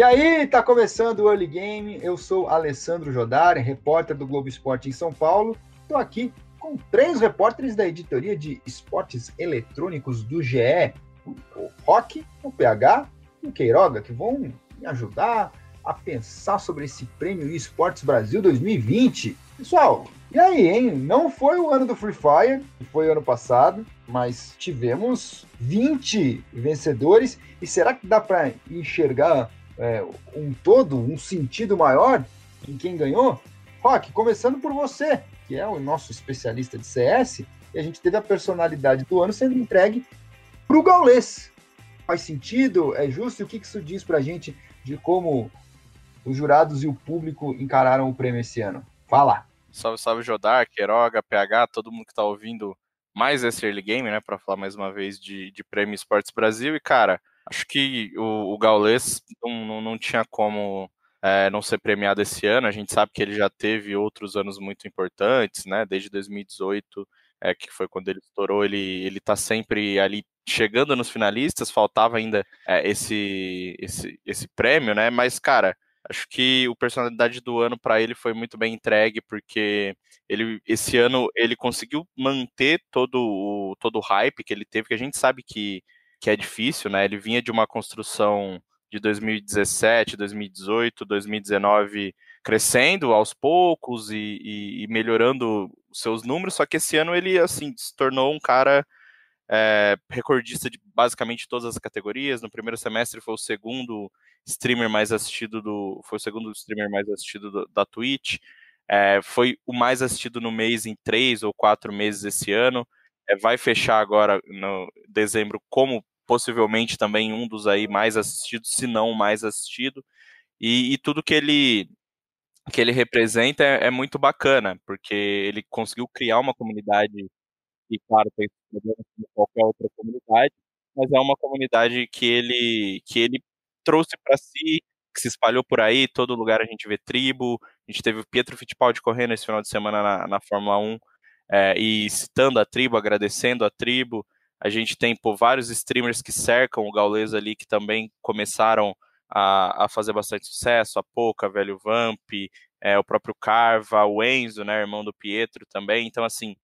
E aí, tá começando o Early Game. Eu sou Alessandro Jodari, repórter do Globo Esporte em São Paulo. Estou aqui com três repórteres da editoria de esportes eletrônicos do GE, o Rock, o PH e o Queiroga, que vão me ajudar a pensar sobre esse prêmio eSports Brasil 2020. Pessoal, e aí, hein? Não foi o ano do Free Fire, que foi ano passado, mas tivemos 20 vencedores. E será que dá para enxergar é, um todo, um sentido maior em quem ganhou? Rock, começando por você, que é o nosso especialista de CS, e a gente teve a personalidade do ano sendo entregue para o Gaulês. Faz sentido? É justo? E o que isso diz para a gente de como os jurados e o público encararam o prêmio esse ano? Fala! Salve, salve Jodar, Queiroga, PH, todo mundo que tá ouvindo mais esse early game, né, para falar mais uma vez de, de Prêmio Esportes Brasil. E, cara, acho que o, o Gaules não, não, não tinha como é, não ser premiado esse ano. A gente sabe que ele já teve outros anos muito importantes, né, desde 2018, é, que foi quando ele estourou, ele, ele tá sempre ali chegando nos finalistas, faltava ainda é, esse, esse, esse prêmio, né, mas, cara Acho que o personalidade do ano para ele foi muito bem entregue, porque ele esse ano ele conseguiu manter todo o, todo o hype que ele teve, que a gente sabe que, que é difícil, né? Ele vinha de uma construção de 2017, 2018, 2019 crescendo aos poucos e, e, e melhorando seus números, só que esse ano ele assim se tornou um cara é, recordista de basicamente todas as categorias. No primeiro semestre foi o segundo streamer mais assistido do. Foi o segundo streamer mais assistido do, da Twitch. É, foi o mais assistido no mês em três ou quatro meses esse ano. É, vai fechar agora no dezembro como possivelmente também um dos aí mais assistidos, se não mais assistido. E, e tudo que ele que ele representa é, é, muito bacana, porque ele conseguiu criar uma comunidade e claro, tem problemas como qualquer outra comunidade, mas é uma comunidade que ele que ele trouxe para si, que se espalhou por aí, todo lugar a gente vê tribo, a gente teve o Pietro Fittipaldi correndo esse final de semana na, na Fórmula 1, é, e citando a tribo, agradecendo a tribo, a gente tem pô, vários streamers que cercam o Gaules ali, que também começaram a, a fazer bastante sucesso, a Poca, Velho Vamp, é, o próprio Carva, o Enzo, né, irmão do Pietro também, então assim,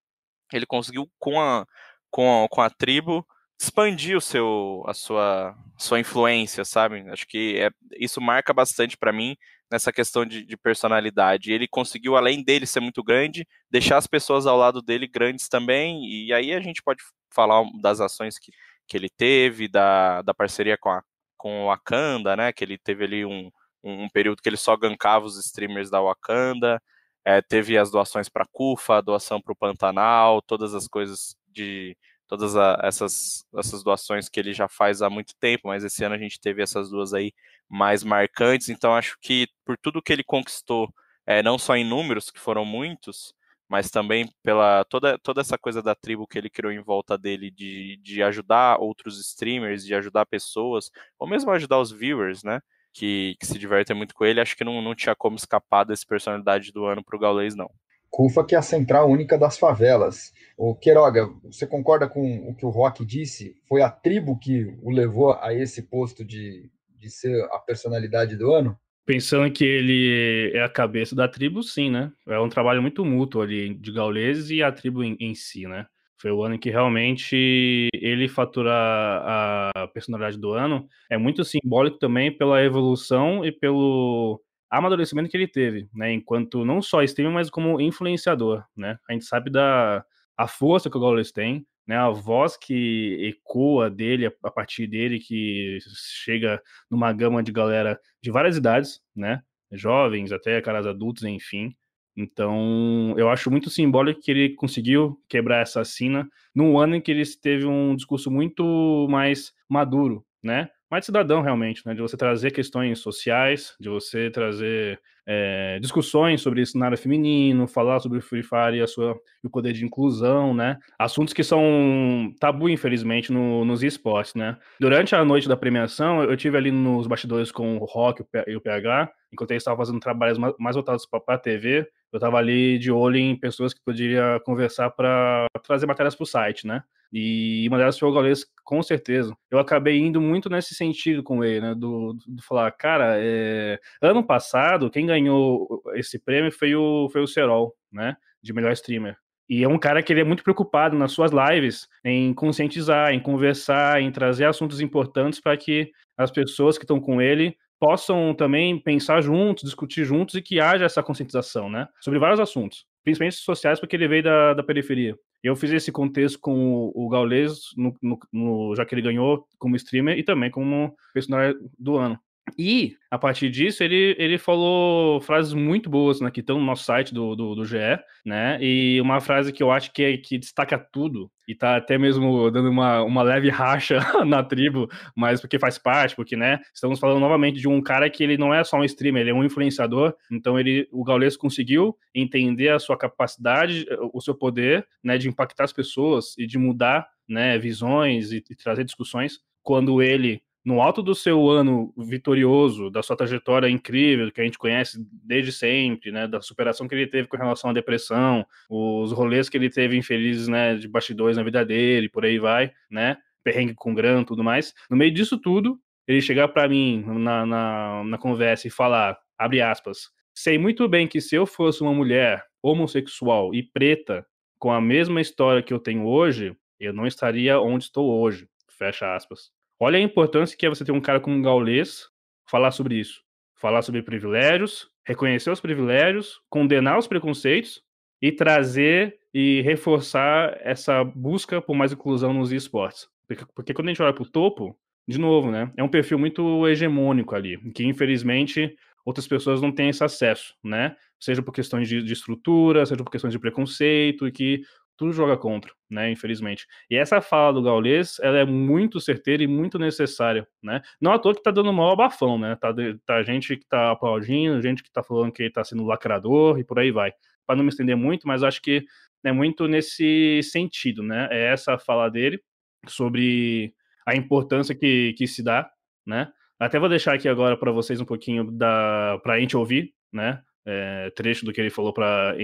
ele conseguiu com a, com a, com a tribo expandir o seu, a sua, sua influência, sabe? Acho que é, isso marca bastante para mim nessa questão de, de, personalidade. Ele conseguiu, além dele ser muito grande, deixar as pessoas ao lado dele grandes também, e aí a gente pode falar das ações que, que ele teve, da, da parceria com, a, com Wakanda, né? Que ele teve ali um, um período que ele só gankava os streamers da Wakanda, é, teve as doações para a CUFA, a doação para o Pantanal, todas as coisas de todas a, essas, essas doações que ele já faz há muito tempo, mas esse ano a gente teve essas duas aí mais marcantes, então acho que por tudo que ele conquistou, é, não só em números, que foram muitos, mas também pela toda, toda essa coisa da tribo que ele criou em volta dele, de, de ajudar outros streamers, de ajudar pessoas, ou mesmo ajudar os viewers, né? Que, que se divertem muito com ele, acho que não, não tinha como escapar dessa personalidade do ano para o Gaulês, não. CUFA, que é a central única das favelas. O Queiroga, você concorda com o que o Rock disse? Foi a tribo que o levou a esse posto de, de ser a personalidade do ano? Pensando que ele é a cabeça da tribo, sim, né? É um trabalho muito mútuo ali de Gaules e a tribo em, em si, né? Foi o ano em que realmente ele fatura a personalidade do ano. É muito simbólico também pela evolução e pelo amadurecimento que ele teve, né? Enquanto não só streamer, mas como influenciador, né? A gente sabe da a força que o Gaules tem, né? A voz que ecoa dele a partir dele, que chega numa gama de galera de várias idades, né? Jovens, até caras adultos, enfim. Então, eu acho muito simbólico que ele conseguiu quebrar essa sina num ano em que ele teve um discurso muito mais maduro, né? Mais cidadão realmente, né? De você trazer questões sociais, de você trazer é, discussões sobre cenário feminino, falar sobre o Free Fire e a sua, o poder de inclusão, né? Assuntos que são tabu, infelizmente, no, nos esportes, né? Durante a noite da premiação, eu tive ali nos bastidores com o Rock e o PH, enquanto eles estavam fazendo trabalhos mais voltados para a TV, eu estava ali de olho em pessoas que poderia conversar para trazer matérias para o site, né? E uma delas foi o Gaules, com certeza. Eu acabei indo muito nesse sentido com ele, né? Do, do falar, cara, é... ano passado, quem ganhou esse prêmio foi o, foi o Serol, né? De melhor streamer. E é um cara que ele é muito preocupado nas suas lives em conscientizar, em conversar, em trazer assuntos importantes para que as pessoas que estão com ele possam também pensar juntos, discutir juntos e que haja essa conscientização, né? Sobre vários assuntos, principalmente sociais, porque ele veio da, da periferia. Eu fiz esse contexto com o, Gaules, no, no, no, já que ele ganhou como streamer e também como personagem do ano. E, a partir disso, ele, ele falou frases muito boas, né, que estão no nosso site do, do, do GE, né, e uma frase que eu acho que, é, que destaca tudo, e tá até mesmo dando uma, uma leve racha na tribo, mas porque faz parte, porque, né, estamos falando novamente de um cara que ele não é só um streamer, ele é um influenciador, então ele, o Gaules conseguiu entender a sua capacidade, o seu poder, né, de impactar as pessoas e de mudar, né, visões e, e trazer discussões, quando ele no alto do seu ano vitorioso, da sua trajetória incrível, que a gente conhece desde sempre, né, da superação que ele teve com relação à depressão, os rolês que ele teve infelizes, né, de bastidores na vida dele, por aí vai, né, perrengue com grana, tudo mais. No meio disso tudo, ele chegar para mim na, na, na conversa e falar, abre aspas, sei muito bem que se eu fosse uma mulher homossexual e preta, com a mesma história que eu tenho hoje, eu não estaria onde estou hoje, fecha aspas. Olha a importância que é você ter um cara como um Gaules falar sobre isso. Falar sobre privilégios, reconhecer os privilégios, condenar os preconceitos e trazer e reforçar essa busca por mais inclusão nos esportes. Porque, porque quando a gente olha para o topo, de novo, né, é um perfil muito hegemônico ali, que infelizmente outras pessoas não têm esse acesso, né? Seja por questões de, de estrutura, seja por questões de preconceito, e que tudo joga contra, né? Infelizmente. E essa fala do Gaules, ela é muito certeira e muito necessária, né? Não à toa que tá dando mal abafão, né? Tá, tá gente que tá aplaudindo, gente que tá falando que ele tá sendo lacrador e por aí vai. Para não me estender muito, mas acho que é muito nesse sentido, né? É essa fala dele sobre a importância que, que se dá, né? Até vou deixar aqui agora para vocês um pouquinho da para a gente ouvir, né? É, trecho do que ele falou para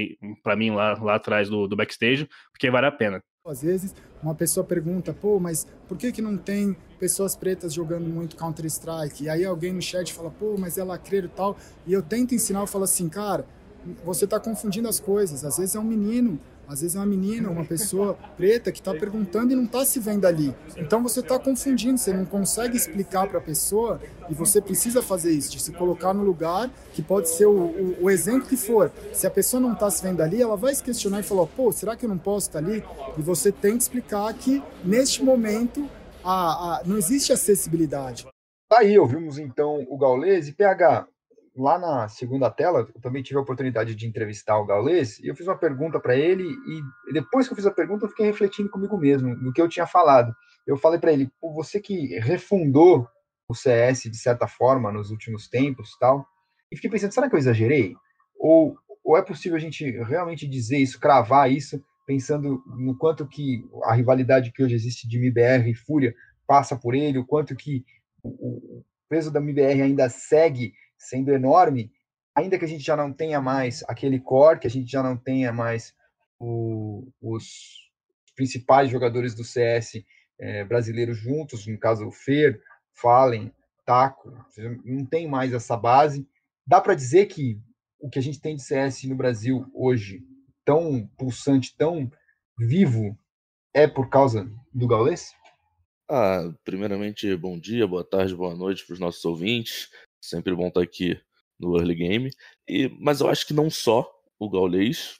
mim lá, lá atrás do, do backstage, porque vale a pena. Às vezes, uma pessoa pergunta, pô, mas por que, que não tem pessoas pretas jogando muito Counter-Strike? E aí alguém no chat fala, pô, mas é lacreiro e tal. E eu tento ensinar, eu falo assim, cara, você está confundindo as coisas. Às vezes é um menino às vezes é uma menina, uma pessoa preta que está perguntando e não está se vendo ali. Então você está confundindo, você não consegue explicar para a pessoa e você precisa fazer isso, de se colocar no lugar que pode ser o, o, o exemplo que for. Se a pessoa não está se vendo ali, ela vai se questionar e falar: pô, será que eu não posso estar tá ali? E você tem que explicar que neste momento a, a, não existe acessibilidade. Tá aí, ouvimos então o Gaules e PH lá na segunda tela, eu também tive a oportunidade de entrevistar o Gaules, e eu fiz uma pergunta para ele, e depois que eu fiz a pergunta, eu fiquei refletindo comigo mesmo, no que eu tinha falado. Eu falei para ele, você que refundou o CS de certa forma nos últimos tempos tal, e fiquei pensando, será que eu exagerei? Ou, ou é possível a gente realmente dizer isso, cravar isso, pensando no quanto que a rivalidade que hoje existe de MBR e Fúria passa por ele, o quanto que o, o peso da MBR ainda segue sendo enorme, ainda que a gente já não tenha mais aquele core, que a gente já não tenha mais o, os principais jogadores do CS é, brasileiros juntos, no caso o Fer, Fallen, Taco, não tem mais essa base. Dá para dizer que o que a gente tem de CS no Brasil hoje, tão pulsante, tão vivo, é por causa do Gaules? Ah, primeiramente, bom dia, boa tarde, boa noite para os nossos ouvintes. Sempre bom estar aqui no early game. E, mas eu acho que não só o Gaules.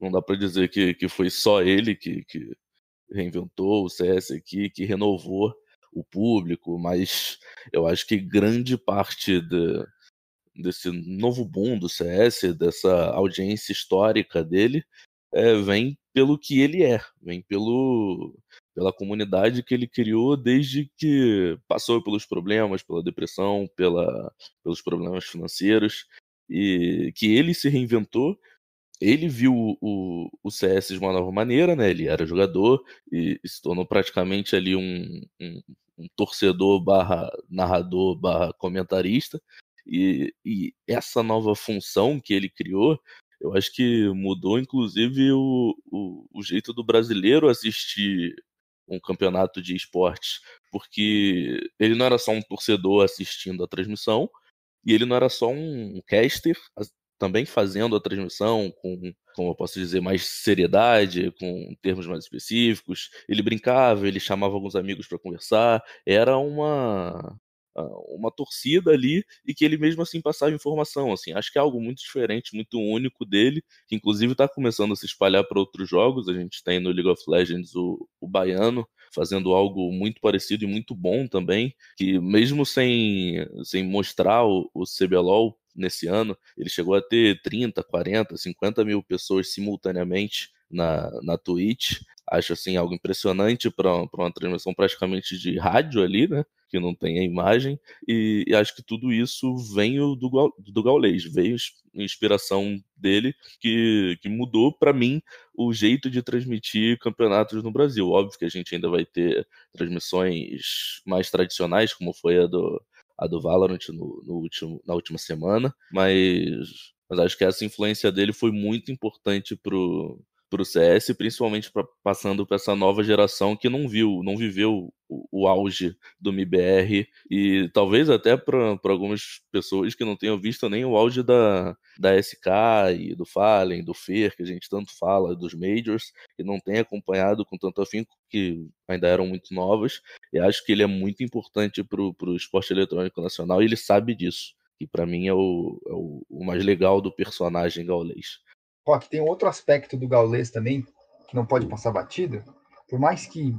Não dá para dizer que, que foi só ele que, que reinventou o CS aqui, que renovou o público, mas eu acho que grande parte de, desse novo boom do CS, dessa audiência histórica dele, é, vem pelo que ele é, vem pelo pela comunidade que ele criou desde que passou pelos problemas, pela depressão, pela, pelos problemas financeiros, e que ele se reinventou. Ele viu o, o CS de uma nova maneira, né? Ele era jogador e se tornou praticamente ali um, um, um torcedor barra narrador barra comentarista. E, e essa nova função que ele criou eu acho que mudou, inclusive, o, o, o, jeito do brasileiro assistir um campeonato de esportes, porque ele não era só um torcedor assistindo a transmissão, e ele não era só um caster também fazendo a transmissão com, como eu posso dizer, mais seriedade, com termos mais específicos. Ele brincava, ele chamava alguns amigos para conversar. Era uma uma torcida ali e que ele mesmo assim passava informação, assim, acho que é algo muito diferente, muito único dele, que inclusive está começando a se espalhar para outros jogos, a gente tem no League of Legends o, o Baiano fazendo algo muito parecido e muito bom também, que mesmo sem, sem mostrar o, o CBLOL nesse ano, ele chegou a ter 30, 40, 50 mil pessoas simultaneamente na, na Twitch, acho assim algo impressionante para uma transmissão praticamente de rádio ali, né? Que não tem a imagem, e, e acho que tudo isso vem do, do Gaulês, veio inspiração dele que, que mudou para mim o jeito de transmitir campeonatos no Brasil. Óbvio que a gente ainda vai ter transmissões mais tradicionais, como foi a do, a do Valorant no, no último, na última semana, mas, mas acho que essa influência dele foi muito importante pro para o CS, principalmente pra, passando para essa nova geração que não viu, não viveu o, o auge do MIBR e talvez até para algumas pessoas que não tenham visto nem o auge da, da SK e do Fallen, do Fer, que a gente tanto fala, dos Majors, e não tem acompanhado com tanto afinco, que ainda eram muito novas, e acho que ele é muito importante para o esporte eletrônico nacional e ele sabe disso. E para mim é o, é o, o mais legal do personagem gaulês. Rock, tem outro aspecto do Gaules também que não pode passar batido. Por mais que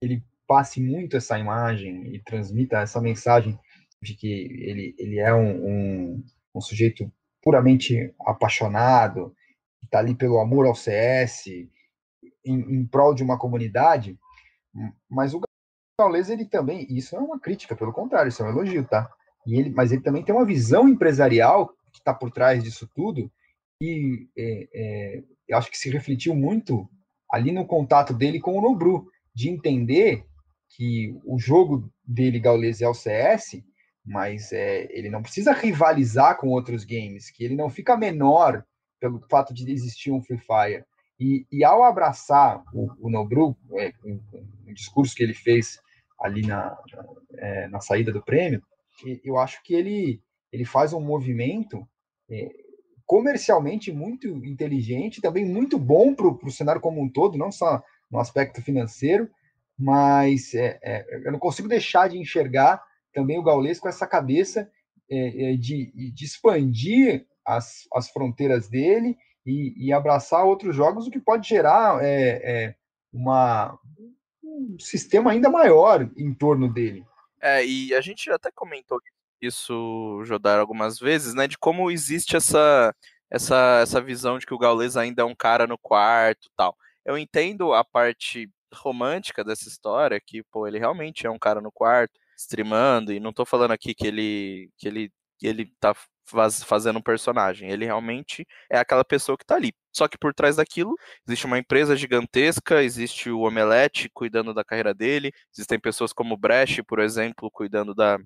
ele passe muito essa imagem e transmita essa mensagem de que ele, ele é um, um, um sujeito puramente apaixonado, está ali pelo amor ao CS, em, em prol de uma comunidade, mas o Gaules, ele também, isso não é uma crítica, pelo contrário, isso é um elogio, tá? E ele, mas ele também tem uma visão empresarial que está por trás disso tudo, e é, é, acho que se refletiu muito ali no contato dele com o Nobru, de entender que o jogo dele, Gaules, é o CS, mas é, ele não precisa rivalizar com outros games, que ele não fica menor pelo fato de existir um Free Fire. E, e ao abraçar o, o Nobru, é, um, um, discurso que ele fez ali na, é, na saída do prêmio, eu acho que ele, ele faz um movimento é, comercialmente muito inteligente, também muito bom para o cenário como um todo, não só no aspecto financeiro, mas é, é, eu não consigo deixar de enxergar também o Gaules com essa cabeça é, é de, de, expandir as, as fronteiras dele e, e, abraçar outros jogos, o que pode gerar é, é, uma, um sistema ainda maior em torno dele. É, e a gente até comentou isso, Jodar, algumas vezes, né? De como existe essa, essa, essa visão de que o Gaules ainda é um cara no quarto tal. Eu entendo a parte romântica dessa história, que, pô, ele realmente é um cara no quarto, streamando, e não tô falando aqui que ele, que ele, que ele tá faz, fazendo um personagem, ele realmente é aquela pessoa que tá ali. Só que por trás daquilo existe uma empresa gigantesca, existe o Omelete cuidando da carreira dele, existem pessoas como o Brecht, por exemplo, cuidando da,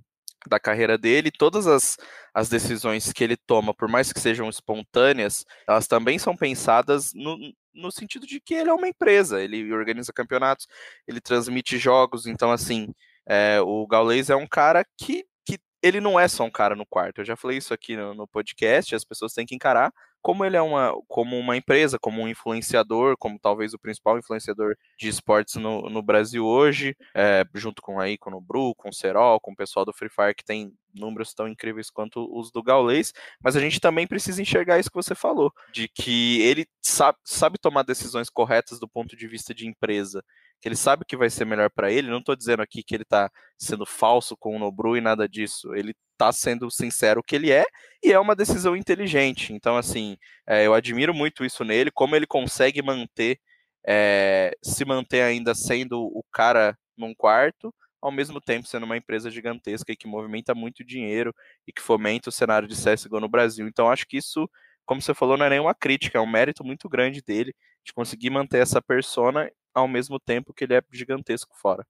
da carreira dele, todas as, as decisões que ele toma, por mais que sejam espontâneas, elas também são pensadas no, no sentido de que ele é uma empresa, ele organiza campeonatos, ele transmite jogos, então assim, é, o Gaules é um cara que, que ele não é só um cara no quarto, eu já falei isso aqui no, no podcast, as pessoas têm que encarar como ele é uma, como uma empresa, como um influenciador, como talvez o principal influenciador de esportes no, no Brasil hoje, é, junto com aí com o Bru, com o Serol, com o pessoal do Free Fire que tem números tão incríveis quanto os do Gaules, mas a gente também precisa enxergar isso que você falou, de que ele sabe, sabe tomar decisões corretas do ponto de vista de empresa, que ele sabe que vai ser melhor para ele. Não estou dizendo aqui que ele está sendo falso com o Nobru e nada disso. Ele está sendo sincero que ele é e é uma decisão inteligente. Então, assim, é, eu admiro muito isso nele, como ele consegue manter é, se manter ainda sendo o cara num quarto, ao mesmo tempo sendo uma empresa gigantesca e que movimenta muito dinheiro e que fomenta o cenário de CSGO no Brasil. Então acho que isso, como você falou, não é nenhuma crítica, é um mérito muito grande dele de conseguir manter essa persona ao mesmo tempo que ele é gigantesco fora.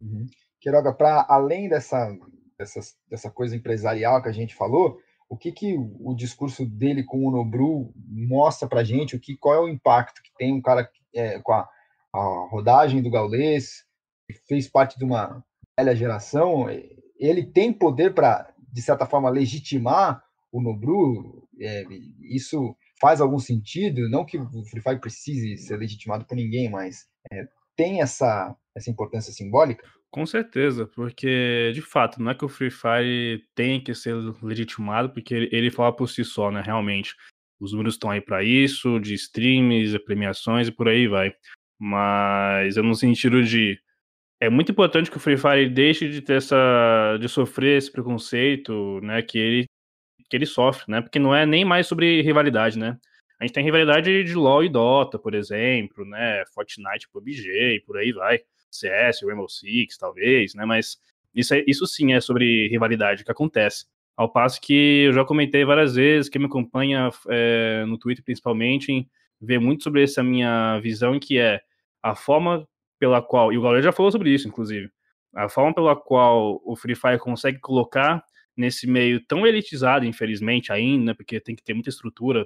Uhum. Queiroga, para além dessa, dessa, dessa coisa empresarial que a gente falou, o que, que o discurso dele com o Nobru mostra para gente, o que, qual é o impacto que tem um cara é, com a, a rodagem do Gaulês, que fez parte de uma velha geração, ele tem poder para, de certa forma, legitimar o Nobru? É, isso faz algum sentido? Não que o Free Fire precise ser legitimado por ninguém, mas é, tem essa, essa importância simbólica? Com certeza, porque de fato não é que o Free Fire tem que ser legitimado, porque ele, ele fala por si só, né? Realmente. Os números estão aí para isso, de streams, premiações e por aí vai. Mas é no sentido de. É muito importante que o Free Fire deixe de ter essa. de sofrer esse preconceito, né? Que ele, que ele sofre, né? Porque não é nem mais sobre rivalidade, né? A gente tem rivalidade de LoL e Dota, por exemplo, né? Fortnite, PUBG e por aí vai. CS, Rainbow Six, talvez, né? Mas isso, é, isso sim é sobre rivalidade que acontece. Ao passo que eu já comentei várias vezes, quem me acompanha é, no Twitter principalmente, vê muito sobre essa minha visão, que é a forma pela qual, e o Galera já falou sobre isso, inclusive, a forma pela qual o Free Fire consegue colocar nesse meio tão elitizado, infelizmente, ainda, né, porque tem que ter muita estrutura,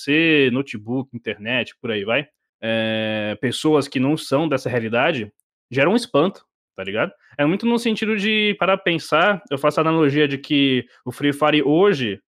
PC, notebook, internet, por aí vai, é, pessoas que não são dessa realidade, gera um espanto, tá ligado? É muito no sentido de, para pensar, eu faço a analogia de que o Free Fire hoje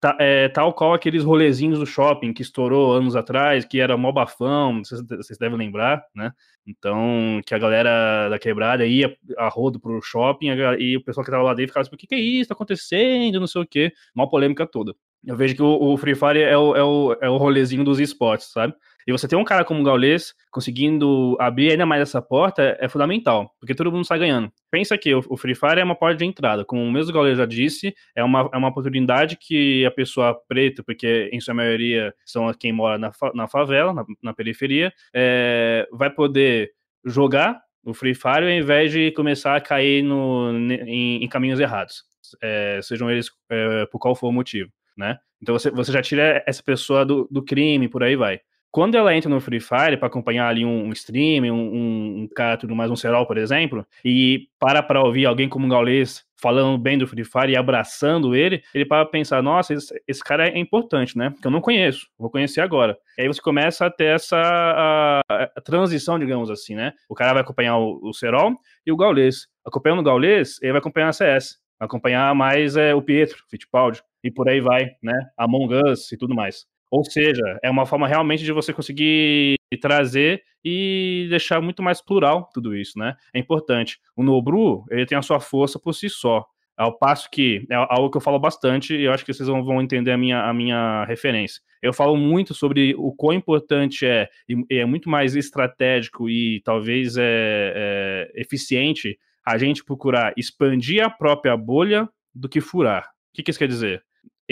tá, é tal qual aqueles rolezinhos do shopping que estourou anos atrás, que era mó bafão, vocês, vocês devem lembrar, né? Então, que a galera da quebrada ia a rodo pro shopping e o pessoal que tava lá dentro ficava assim, o que, que é isso? Tá acontecendo? Não sei o quê. Uma polêmica toda. Eu vejo que o, o Free Fire é o, é, o, é o rolezinho dos esportes, sabe? E você ter um cara como o Gaules conseguindo abrir ainda mais essa porta é fundamental, porque todo mundo sai ganhando. Pensa que o, Free Fire é uma porta de entrada, como o mesmo Gaules já disse, é uma, é uma oportunidade que a pessoa preta, porque em sua maioria são quem mora na, na favela, na, na periferia, é, vai poder jogar o Free Fire ao invés de começar a cair no, em, em caminhos errados, é, sejam eles é, por qual for o motivo. Né? Então você, você já tira essa pessoa do, do crime, por aí vai. Quando ela entra no Free Fire para acompanhar ali um, stream, um, um, um cara, tudo mais, um Serol, por exemplo, e para para ouvir alguém como um Gaules falando bem do Free Fire e abraçando ele, ele para pensar, nossa, esse, esse, cara é importante, né? Que eu não conheço, vou conhecer agora. E aí você começa a ter essa a, a transição, digamos assim, né? O cara vai acompanhar o, o Serol e o Gaules. Acompanhando o Gaules, ele vai acompanhar a CS. Acompanhar mais é, o Pietro, Fittipaldi, e por aí vai, né? Among Us e tudo mais. Ou seja, é uma forma realmente de você conseguir trazer e deixar muito mais plural tudo isso, né? É importante. O Nobru, ele tem a sua força por si só. Ao passo que é algo que eu falo bastante, e eu acho que vocês vão entender a minha, a minha referência. Eu falo muito sobre o quão importante é, e é muito mais estratégico e talvez é, é eficiente a gente procurar expandir a própria bolha do que furar. O que, que isso quer dizer?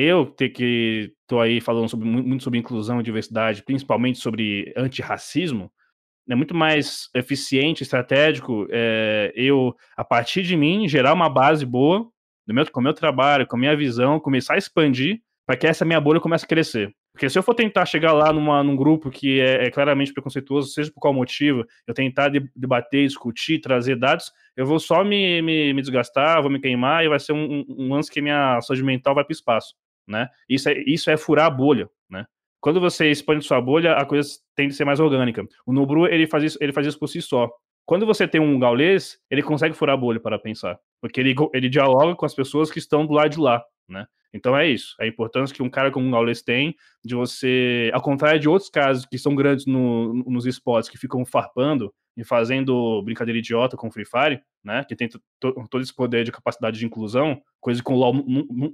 eu ter que tô aí falando sobre, muito sobre inclusão e diversidade, principalmente sobre antirracismo, é muito mais eficiente, estratégico é, eu, a partir de mim, gerar uma base boa no meu, com o meu trabalho, com a minha visão, começar a expandir para que essa minha bolha comece a crescer. Porque se eu for tentar chegar lá numa, num grupo que é, é claramente preconceituoso, seja por qual motivo, eu tentar debater, discutir, trazer dados, eu vou só me, me, me desgastar, vou me queimar e vai ser um, um, lance que minha saúde mental vai para o espaço né? Isso é, isso é furar a bolha, né? Quando você expande sua bolha, a coisa tende a ser mais orgânica. O Nubru, ele faz isso, ele faz isso por si só. Quando você tem um gaulês, ele consegue furar a bolha para pensar, porque ele, ele dialoga com as pessoas que estão do lado de lá, né? Então é isso, a importância que um cara como um gaulês tem de você, ao contrário de outros casos que são grandes no, nos esportes, que ficam farpando e fazendo brincadeira idiota com Free Fire, né? Que tem todo esse poder de capacidade de inclusão, coisa que o LoL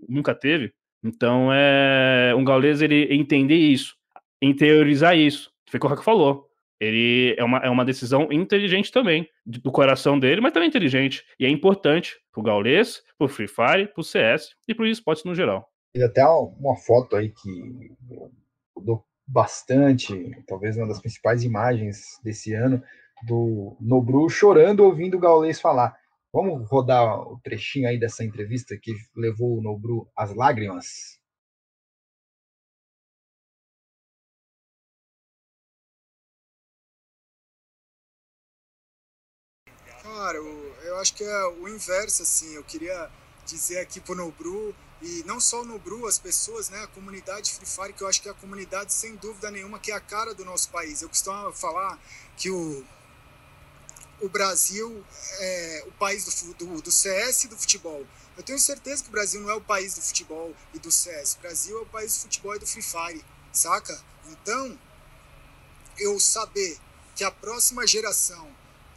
nunca teve. Então, é um gaulês ele entender isso, interiorizar isso. Foi o que o falou. Ele é uma, é uma decisão inteligente também, do coração dele, mas também inteligente. E é importante pro gaulês, pro Free Fire, pro CS e pro esportes no geral. Tem até uma foto aí que do bastante, talvez uma das principais imagens desse ano, do Nobru chorando ouvindo o Gaulês falar. Vamos rodar o trechinho aí dessa entrevista que levou o Nobru às lágrimas? Eu acho que é o inverso, assim. Eu queria dizer aqui pro Nobru, e não só o Nobru, as pessoas, né, a comunidade Free Fire, que eu acho que é a comunidade, sem dúvida nenhuma, que é a cara do nosso país. Eu costumo falar que o, o Brasil é o país do, do, do CS e do futebol. Eu tenho certeza que o Brasil não é o país do futebol e do CS. O Brasil é o país do futebol e do Free Fire, saca? Então, eu saber que a próxima geração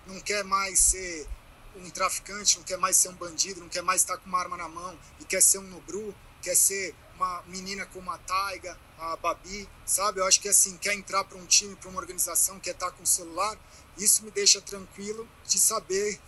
não quer mais ser um traficante, não quer mais ser um bandido, não quer mais estar com uma arma na mão e quer ser um nobru, quer ser uma menina como a Taiga, a Babi, sabe? Eu acho que assim, quer entrar para um time, para uma organização, quer estar com o celular, isso me deixa tranquilo de saber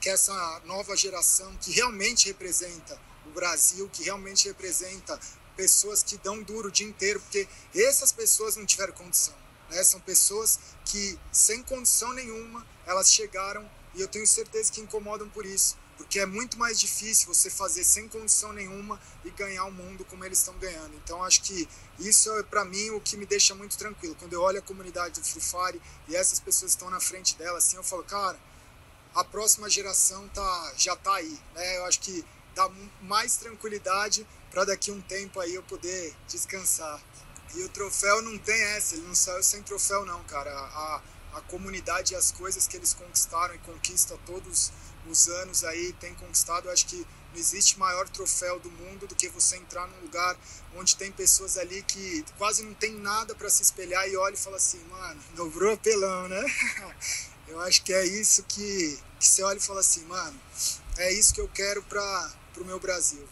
que essa nova geração que realmente representa o Brasil, que realmente representa pessoas que dão duro o dia inteiro, porque essas pessoas não tiveram condição. Né? São pessoas que, sem condição nenhuma, elas chegaram e eu tenho certeza que incomodam por isso, porque é muito mais difícil você fazer sem condição nenhuma e ganhar o mundo como eles estão ganhando. Então acho que isso é para mim o que me deixa muito tranquilo. Quando eu olho a comunidade do Free Fire e essas pessoas estão na frente dela, assim, eu falo, cara, a próxima geração tá já tá aí, né? Eu acho que dá mais tranquilidade para daqui um tempo aí eu poder descansar. E o troféu não tem essa, ele não saiu sem troféu não, cara. A, a comunidade e as coisas que eles conquistaram e conquistam todos os anos aí, tem conquistado, eu acho que não existe maior troféu do mundo do que você entrar num lugar onde tem pessoas ali que quase não tem nada para se espelhar e olha e fala assim, mano, dobrou apelão, né? Eu acho que é isso que, que você olha e fala assim, mano, é isso que eu quero para o meu Brasil.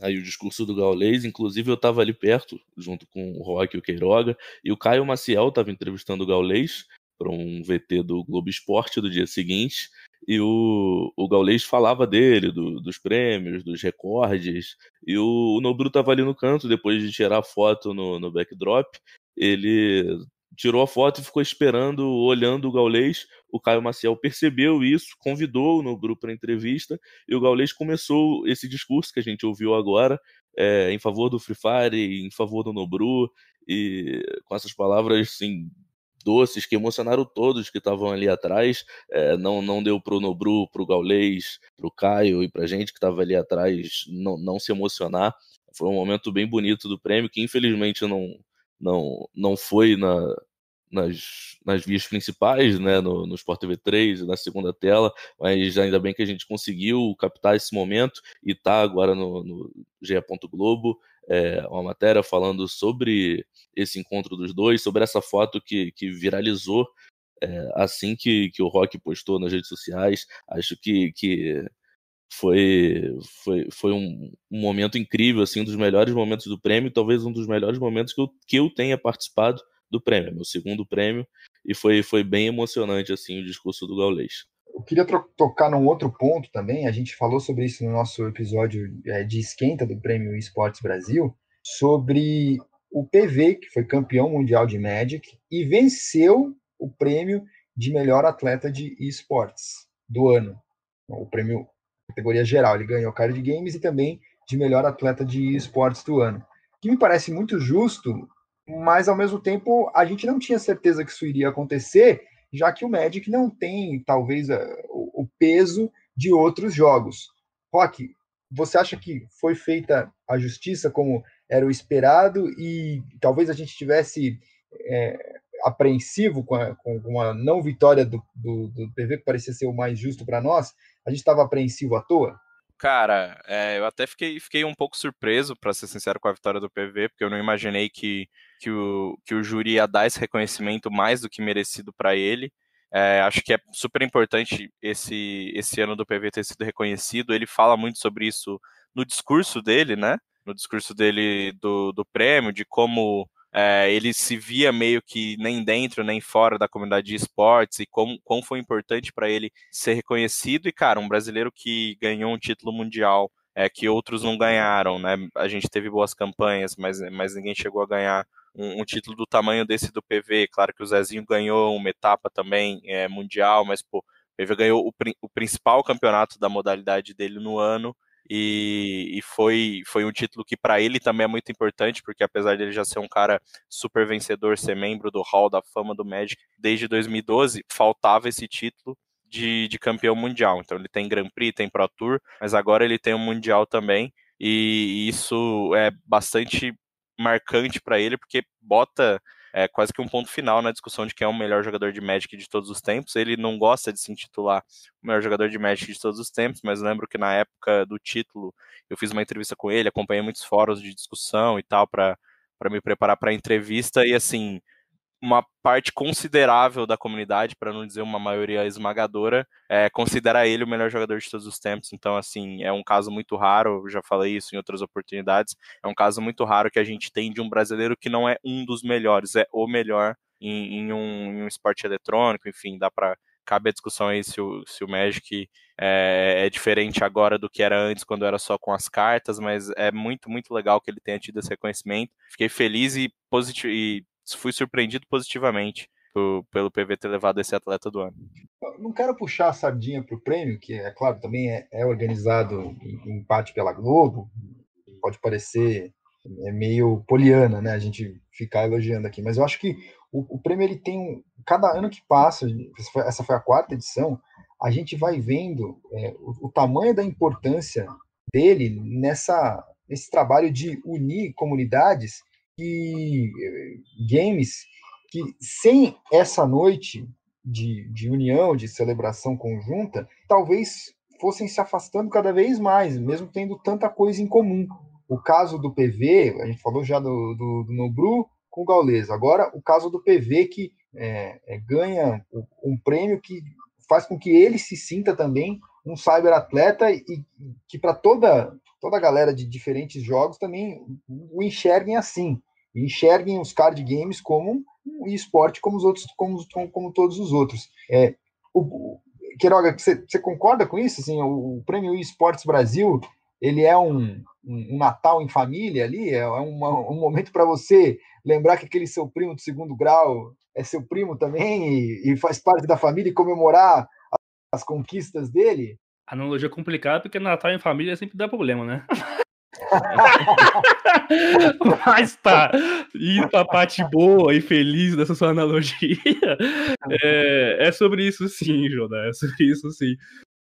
Aí o discurso do Gaulês, inclusive eu estava ali perto, junto com o Rock e o Queiroga, e o Caio Maciel estava entrevistando o Gaulês, para um VT do Globo Esporte do dia seguinte, e o, o Gaulês falava dele, do, dos prêmios, dos recordes, e o, o Nobru estava ali no canto, depois de tirar a foto no, no backdrop, ele tirou a foto e ficou esperando, olhando o Gaulês. O Caio Maciel percebeu isso, convidou o Nobru para entrevista, e o Gaulês começou esse discurso que a gente ouviu agora, é, em favor do Free Fire, em favor do Nobru, e com essas palavras, assim, doces que emocionaram todos que estavam ali atrás. É, não, não deu pro Nobru, pro Gaulês, pro Caio e pra gente que estava ali atrás não, não se emocionar. Foi um momento bem bonito do prêmio, que infelizmente não, não, não foi na, nas, nas vias principais, né, no, no Sport TV 3, na segunda tela, mas ainda bem que a gente conseguiu captar esse momento e tá agora no, no GE. Globo, é, uma matéria falando sobre esse encontro dos dois, sobre essa foto que, que viralizou é, assim que, que o Rock postou nas redes sociais. Acho que, que foi, foi, foi um, um, momento incrível, assim, um dos melhores momentos do prêmio, talvez um dos melhores momentos que eu, que eu tenha participado do prêmio, meu segundo prêmio, e foi, foi bem emocionante assim o discurso do Gaulês. Eu queria tocar num outro ponto também, a gente falou sobre isso no nosso episódio é, de esquenta do Prêmio Esportes Brasil, sobre o PV, que foi campeão mundial de Magic e venceu o prêmio de melhor atleta de esportes do ano. O prêmio categoria geral, ele ganhou card games e também de melhor atleta de esportes do ano. Que me parece muito justo, mas ao mesmo tempo a gente não tinha certeza que isso iria acontecer, já que o Magic não tem talvez o peso de outros jogos. Rock, você acha que foi feita a justiça como era o esperado e talvez a gente tivesse é, apreensivo com, a, com uma não vitória do, do, do PV, que parecia ser o mais justo para nós? A gente estava apreensivo à toa? Cara, é, eu até fiquei, fiquei um pouco surpreso, para ser sincero, com a vitória do PV, porque eu não imaginei que, que, o, que o júri ia dar esse reconhecimento mais do que merecido para ele. É, acho que é super importante esse, esse ano do PV ter sido reconhecido. Ele fala muito sobre isso no discurso dele, né? No discurso dele do, do prêmio, de como é, ele se via meio que nem dentro nem fora da comunidade de esportes e como, como foi importante para ele ser reconhecido. E, cara, um brasileiro que ganhou um título mundial é, que outros não ganharam, né? A gente teve boas campanhas, mas, mas ninguém chegou a ganhar um, um, título do tamanho desse do PV. Claro que o Zezinho ganhou uma etapa também é, mundial, mas pô, o PV ganhou o, o principal campeonato da modalidade dele no ano. E, e, foi, foi um título que para ele também é muito importante, porque apesar dele já ser um cara super vencedor, ser membro do Hall da Fama do Magic desde 2012, faltava esse título de, de campeão mundial. Então ele tem Grand Prix, tem Pro Tour, mas agora ele tem um mundial também. E isso é bastante marcante para ele, porque bota é, quase que um ponto final na discussão de quem é o melhor jogador de Magic de todos os tempos. Ele não gosta de se intitular o melhor jogador de Magic de todos os tempos, mas lembro que na época do título eu fiz uma entrevista com ele, acompanhei muitos fóruns de discussão e tal para me preparar para a entrevista e assim uma parte considerável da comunidade, para não dizer uma maioria esmagadora, é, considera ele o melhor jogador de todos os tempos. Então, assim, é um caso muito raro, já falei isso em outras oportunidades, é um caso muito raro que a gente tem de um brasileiro que não é um dos melhores, é o melhor em, em, um, em um, esporte eletrônico, enfim, dá para cabe a discussão aí se o, se o Magic é, é, diferente agora do que era antes, quando era só com as cartas, mas é muito, muito legal que ele tenha tido esse reconhecimento. Fiquei feliz e, positivo, e fui surpreendido positivamente pelo PV ter levado esse atleta do ano. Não quero puxar a sardinha para o prêmio, que é claro também é, é organizado em, em, parte pela Globo. Pode parecer é meio poliana, né? A gente ficar elogiando aqui, mas eu acho que o, o prêmio ele tem um, cada ano que passa, essa foi a quarta edição, a gente vai vendo é, o, o tamanho da importância dele nessa nesse trabalho de unir comunidades que games que sem essa noite de, de união, de celebração conjunta, talvez fossem se afastando cada vez mais, mesmo tendo tanta coisa em comum. O caso do PV, a gente falou já do, do, do Nobru com o Gaules, agora o caso do PV que é, é, ganha um prêmio que faz com que ele se sinta também um cyberatleta e que para toda toda a galera de diferentes jogos também o enxerguem assim enxerguem os card games como um esporte como os outros, como, como, todos os outros. É, o, Queiroga, você, você concorda com isso? Assim, o, o Prêmio Esportes Brasil ele é um, um, Natal em família ali, é uma, um momento para você lembrar que aquele seu primo de segundo grau é seu primo também e, e faz parte da família e comemorar as conquistas dele. Analogia complicada porque Natal em família sempre dá problema, né? Mas tá, indo pra parte boa e feliz dessa sua analogia, é, é sobre isso sim, Jodá, é sobre isso sim.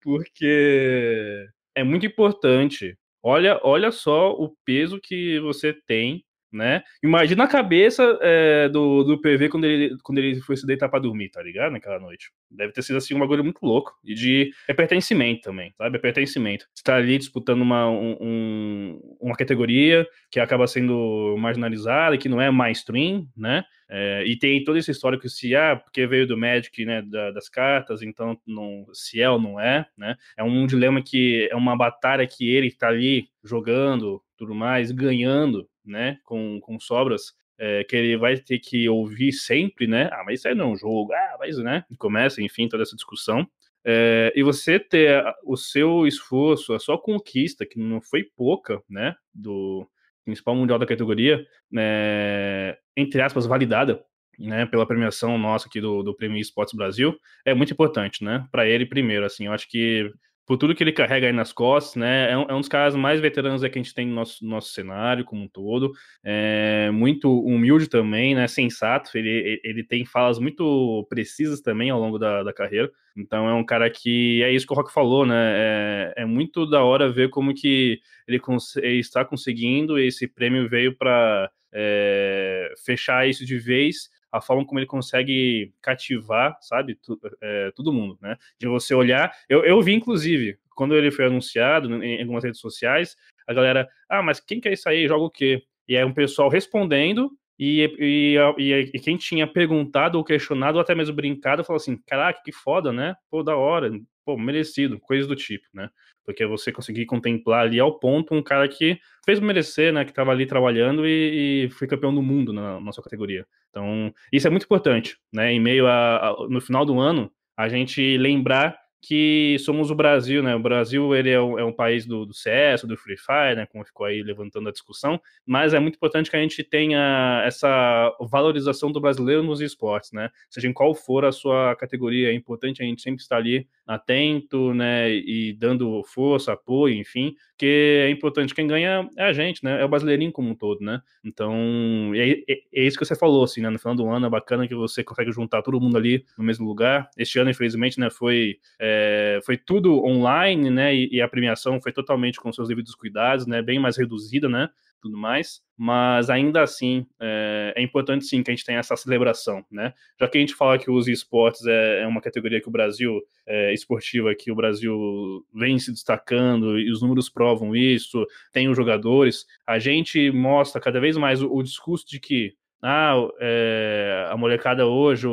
Porque é muito importante. Olha, olha só o peso que você tem né? Imagina a cabeça é, do, do PV quando ele, quando ele foi se deitar pra dormir, tá ligado? Naquela noite. Deve ter sido assim um bagulho muito louco. E de é pertencimento também, sabe? É pertencimento. Você tá ali disputando uma, um, uma categoria que acaba sendo marginalizada, que não é mainstream, né? É, e tem todo esse histórico se ah, porque veio do Magic, né, da, das cartas, então não, se é ou não é, né? É um dilema que é uma batalha que ele tá ali jogando, tudo mais, ganhando, né, com, com sobras, é, que ele vai ter que ouvir sempre, né? Ah, mas isso aí não é um jogo, ah, mas, né? Começa, enfim, toda essa discussão. É, e você ter o seu esforço, a sua conquista, que não foi pouca, né? Do principal mundial da categoria, né, entre aspas, validada, né, pela premiação nossa aqui do, do Prêmio Esportes Brasil, é muito importante, né? Para ele primeiro, assim, eu acho que por tudo que ele carrega aí nas costas, né? É um, é um dos caras mais veteranos que a gente tem no nosso, nosso cenário como um todo. É muito humilde também, né? Sensato. Ele, ele tem falas muito precisas também ao longo da, da carreira. Então é um cara que é isso que o Rock falou, né? É, é muito da hora ver como que ele, ele está conseguindo. Esse prêmio veio para é, fechar isso de vez a forma como ele consegue cativar, sabe, tu, é, todo mundo, né? De você olhar. Eu, eu vi, inclusive, quando ele foi anunciado em, algumas redes sociais, a galera, ah, mas quem quer isso aí? Joga o quê? E aí um pessoal respondendo, e, e, e, e, quem tinha perguntado ou questionado, ou até mesmo brincado, falou assim: caraca, que foda, né? Pô, da hora, pô, merecido, coisas do tipo, né? Porque você conseguir contemplar ali ao ponto um cara que fez merecer, né? Que estava ali trabalhando e, e, foi campeão do mundo na, na sua categoria. Então, isso é muito importante, né? Em meio a, a, no final do ano, a gente lembrar que somos o Brasil, né? O Brasil ele é um, é um país do, do, CS, do Free Fire, né? Como ficou aí levantando a discussão, mas é muito importante que a gente tenha essa valorização do brasileiro nos esportes, né? Seja em qual for a sua categoria, é importante a gente sempre estar ali atento, né? E dando força, apoio, enfim, porque é importante quem ganha é a gente, né? É o brasileirinho como um todo, né? Então, é, é, é isso que você falou, assim, né? No final do ano é bacana que você consegue juntar todo mundo ali no mesmo lugar. Este ano, infelizmente, né? Foi é, é, foi tudo online, né? E, e, a premiação foi totalmente com seus devidos cuidados, né? Bem mais reduzida, né? Tudo mais. Mas ainda assim, é, é, importante sim que a gente tenha essa celebração, né? Já que a gente fala que os esportes é, é uma categoria que o Brasil, é, esportiva, que o Brasil vem se destacando e os números provam isso, tem os jogadores, a gente mostra cada vez mais o, o discurso de que ah, é, a molecada hoje,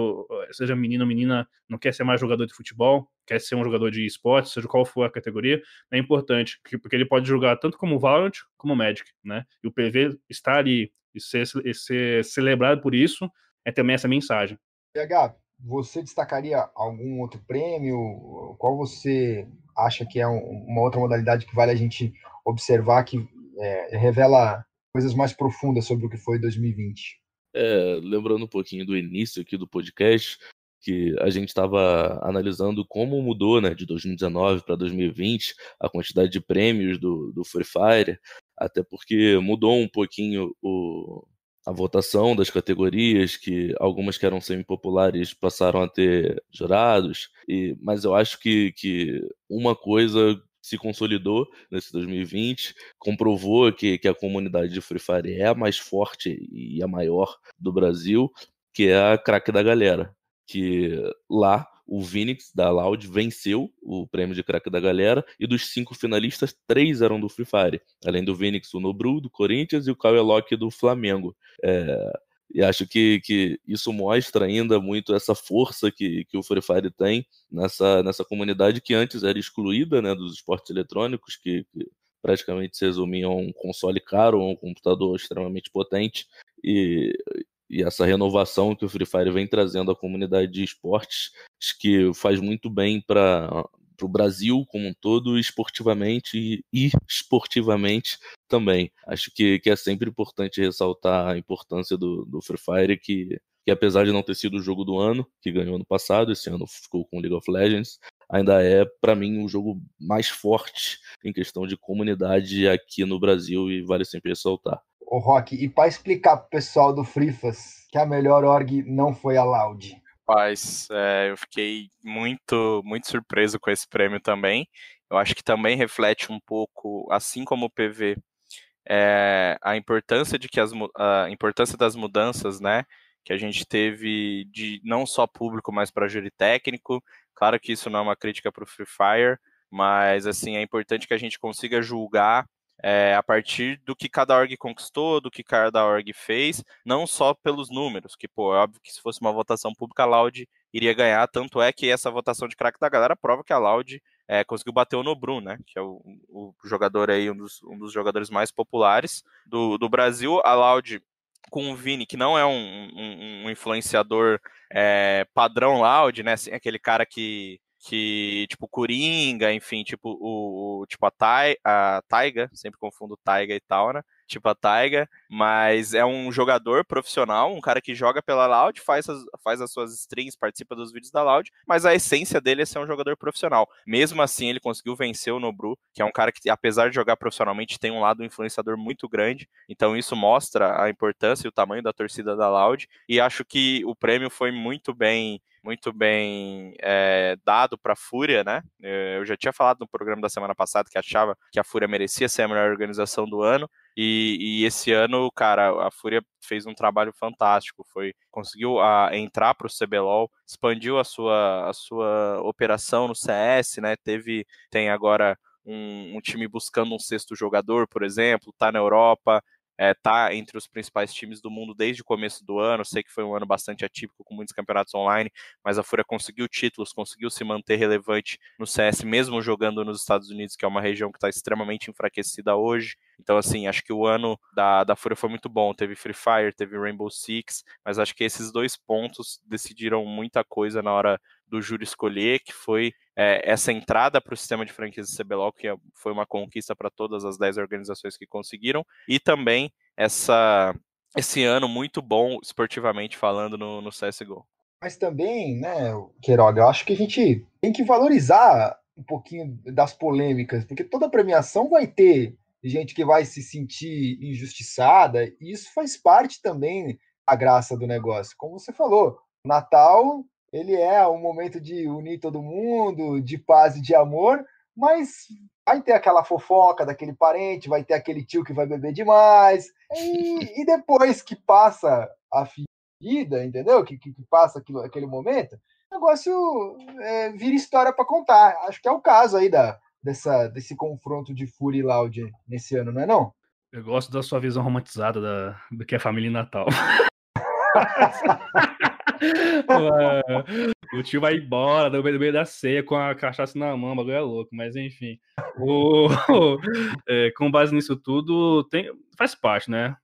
seja menino ou menina, não quer ser mais jogador de futebol, quer ser um jogador de esporte, seja qual for a categoria, é importante, porque ele pode jogar tanto como Valorant como Magic, né? E o PV estar ali e ser, e ser celebrado por isso é também essa mensagem. PH, você destacaria algum outro prêmio? Qual você acha que é uma outra modalidade que vale a gente observar, que é, revela coisas mais profundas sobre o que foi 2020? É, lembrando um pouquinho do início aqui do podcast, que a gente estava analisando como mudou né, de 2019 para 2020 a quantidade de prêmios do, do Free Fire, até porque mudou um pouquinho o, a votação das categorias, que algumas que eram semi-populares passaram a ter jurados, e, mas eu acho que, que uma coisa se consolidou nesse 2020, comprovou que, que a comunidade de Free Fire é a mais forte e a maior do Brasil, que é a craque da galera. Que lá o Vinix da Loud venceu o prêmio de craque da galera e dos cinco finalistas, três eram do Free Fire. Além do Vinix, o Nobru do Corinthians e o Kyle Locke do Flamengo. É, e acho que, que isso mostra ainda muito essa força que, que o Free Fire tem nessa, nessa comunidade que antes era excluída né, dos esportes eletrônicos, que, que praticamente se resumiam a um console caro um computador extremamente potente. E, e essa renovação que o Free Fire vem trazendo à comunidade de esportes, que faz muito bem para o Brasil como um todo, esportivamente e esportivamente também. Acho que, que é sempre importante ressaltar a importância do, do Free Fire, que, que apesar de não ter sido o jogo do ano, que ganhou ano passado, esse ano ficou com League of Legends, ainda é, para mim, o jogo mais forte em questão de comunidade aqui no Brasil e vale sempre ressaltar. Ô, Rock, e para explicar pro pessoal do Frifas que a melhor org não foi a Loud. Rapaz, é, eu fiquei muito, muito surpreso com esse prêmio também. Eu acho que também reflete um pouco, assim como o PV, é, a importância de que as, a importância das mudanças, né, que a gente teve de não só público, mas para júri técnico. Claro que isso não é uma crítica para o Free Fire, mas assim é importante que a gente consiga julgar é, a partir do que cada org conquistou, do que cada org fez, não só pelos números, que, pô, é óbvio que se fosse uma votação pública, a Loud iria ganhar, tanto é que essa votação de craque da galera prova que a Loud é, conseguiu bater o Nobru, né, que é o, o jogador aí, um dos, um dos jogadores mais populares do, do Brasil, a Loud com o Vini, que não é um, um, um influenciador é, padrão Loud, né, assim, aquele cara que que, tipo, Coringa, enfim, tipo, o, o tipo, a, Tai, a Taiga, sempre confundo Taiga e tal, né? Tipo a Taiga, mas é um jogador profissional, um cara que joga pela Loud, faz as, faz as suas strings, participa dos vídeos da Loud, mas a essência dele é ser um jogador profissional. Mesmo assim, ele conseguiu vencer o Nobru, que é um cara que, apesar de jogar profissionalmente, tem um lado influenciador muito grande, então isso mostra a importância e o tamanho da torcida da Loud, e acho que o prêmio foi muito bem muito bem é, dado para a Fúria, né? Eu já tinha falado no programa da semana passada que achava que a Fúria merecia ser a melhor organização do ano. E, e esse ano, cara, a Fúria fez um trabalho fantástico. Foi conseguiu a, ah, entrar para o CBLOL, expandiu a sua, a sua operação no CS, né? Teve tem agora um, um, time buscando um sexto jogador, por exemplo, tá na Europa, é, tá entre os principais times do mundo desde o começo do ano. Sei que foi um ano bastante atípico com muitos campeonatos online, mas a Fúria conseguiu títulos, conseguiu se manter relevante no CS, mesmo jogando nos Estados Unidos, que é uma região que está extremamente enfraquecida hoje. Então, assim, acho que o ano da, da Fúria foi muito bom. Teve Free Fire, teve Rainbow Six, mas acho que esses dois pontos decidiram muita coisa na hora do júri escolher, que foi é, essa entrada para o sistema de franquias do CBLOL, que é, foi uma conquista para todas as 10 organizações que conseguiram, e também essa, esse ano muito bom esportivamente falando no, no CSGO. Mas também, né, Queiroga, eu acho que a gente tem que valorizar um pouquinho das polêmicas, porque toda premiação vai ter gente que vai se sentir injustiçada, e isso faz parte também da graça do negócio. Como você falou, Natal ele é um momento de unir todo mundo, de paz e de amor, mas vai ter aquela fofoca daquele parente, vai ter aquele tio que vai beber demais, e, e depois que passa a ferida, entendeu? Que, que, que passa aquilo, aquele momento, o negócio é, vira história para contar. Acho que é o caso aí da, dessa, desse confronto de Fury e Loud nesse ano, não é não? Eu gosto da sua visão romantizada da, do que é família em Natal. o tio vai embora no meio da ceia com a cachaça na mão, o bagulho é louco, mas enfim. O, é, com base nisso tudo, tem, faz parte, né?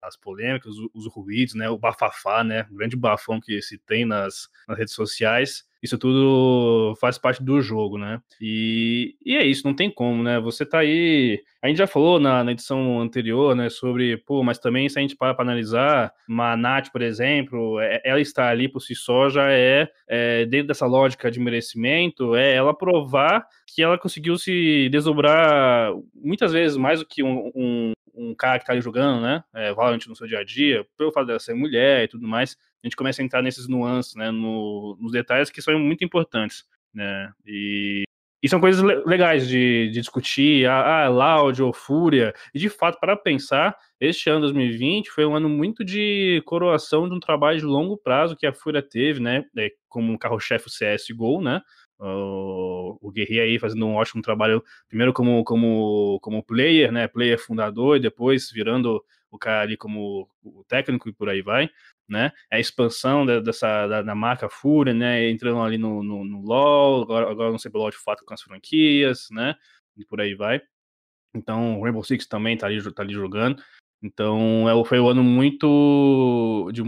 As polêmicas, os, os ruídos, né? O bafafá, né? O grande bafão que se tem nas, nas redes sociais isso tudo faz parte do jogo, né? E, e é isso, não tem como, né? Você tá aí. A gente já falou na, na edição anterior, né, sobre, pô, mas também se a gente para para analisar, uma Nath, por exemplo, é, ela está ali por si só já é, é, dentro dessa lógica de merecimento, é ela provar que ela conseguiu se desdobrar muitas vezes mais do que um, um um cara que tá ali jogando, né? É, Valorant no seu dia a dia, pelo fato dela ser mulher e tudo mais, a gente começa a entrar nesses nuances, né? No, nos detalhes que são muito importantes, né? E, e são coisas legais de, de discutir, ah, ah, Loud ou Fúria, e de fato, para pensar, este ano 2020 foi um ano muito de coroação de um trabalho de longo prazo que a Fúria teve, né? É, como carro-chefe CSGO, né? o, o Guerri aí fazendo um ótimo trabalho, primeiro como, como, como player, né, player fundador, e depois virando o cara ali como o técnico e por aí vai, né, a expansão da, dessa, da, da, marca Fúria, né, entrando ali no, no, no LoL, agora, agora no CBLOL de fato com as franquias, né, e por aí vai. Então, o Rainbow Six também tá ali, tá ali jogando. Então, é, foi um ano muito de,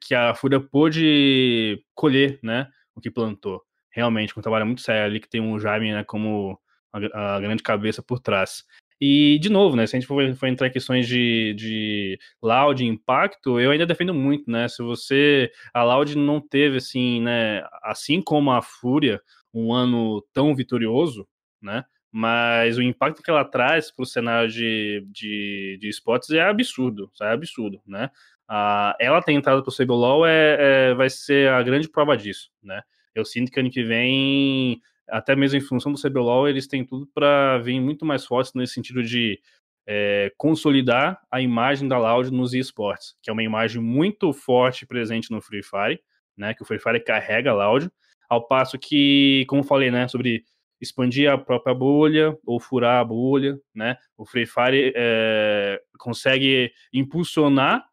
que a Fúria pôde colher, né, o que plantou realmente, com um trabalho muito sério ali, que tem um Jaime né, como a, a, grande cabeça por trás. E, de novo, né, se a gente for, for entrar em questões de, de Loud impacto, eu ainda defendo muito, né, se você, a Loud não teve, assim, né, assim como a Fúria, um ano tão vitorioso, né, mas o impacto que ela traz para o cenário de, de, de esportes é absurdo, é absurdo, né, ah, ela ter entrado para o CBLOL é, é, vai ser a grande prova disso, né, eu sinto que ano que vem, até mesmo em função do CBLOL, eles têm tudo para vir muito mais fortes nesse sentido de é, consolidar a imagem da Loud nos esportes, que é uma imagem muito forte presente no Free Fire, né? Que o Free Fire carrega a Loud, ao passo que, como falei, né, sobre expandir a própria bolha ou furar a bolha, né? O Free Fire é, consegue impulsionar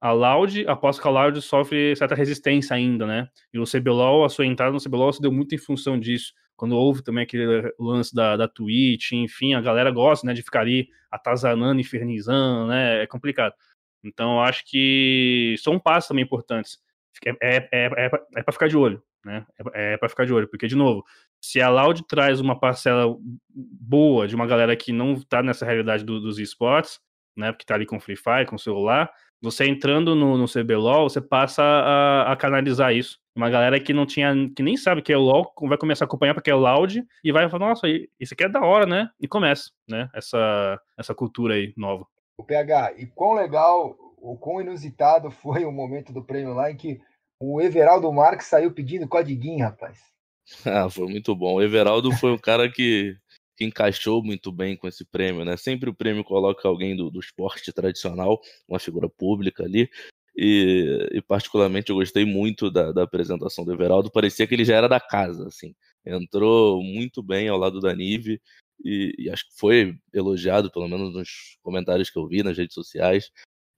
a Loud, após que a Loud sofre certa resistência ainda, né? E o CBLOL, a sua entrada no CBLOL se deu muito em função disso. Quando houve também aquele lance da, da Twitch, enfim, a galera gosta, né, de ficar ali atazanando, infernizando, né? É complicado. Então, acho que são passos também importantes. É, é, é, é, é para ficar de olho, né? É, é para ficar de olho, porque, de novo, se a Loud traz uma parcela boa de uma galera que não tá nessa realidade do, dos esportes, né? Porque tá ali com Free Fire, com celular, você entrando no, no CBLOL, você passa a, a, canalizar isso. Uma galera que não tinha, que nem sabe que é o LOL, vai começar a acompanhar porque é o Loud e vai falar, nossa, isso aqui é da hora, né? E começa, né? Essa, essa cultura aí nova. O PH, e quão legal, o quão inusitado foi o momento do prêmio lá em que o Everaldo Marques saiu pedindo codiguinho, rapaz. Ah, foi muito bom. O Everaldo foi um cara que que encaixou muito bem com esse prêmio, né? Sempre o prêmio coloca alguém do, do esporte tradicional, uma figura pública ali. E, e particularmente eu gostei muito da, da, apresentação do Everaldo. Parecia que ele já era da casa, assim. Entrou muito bem ao lado da Nive e, e acho que foi elogiado, pelo menos nos comentários que eu vi nas redes sociais.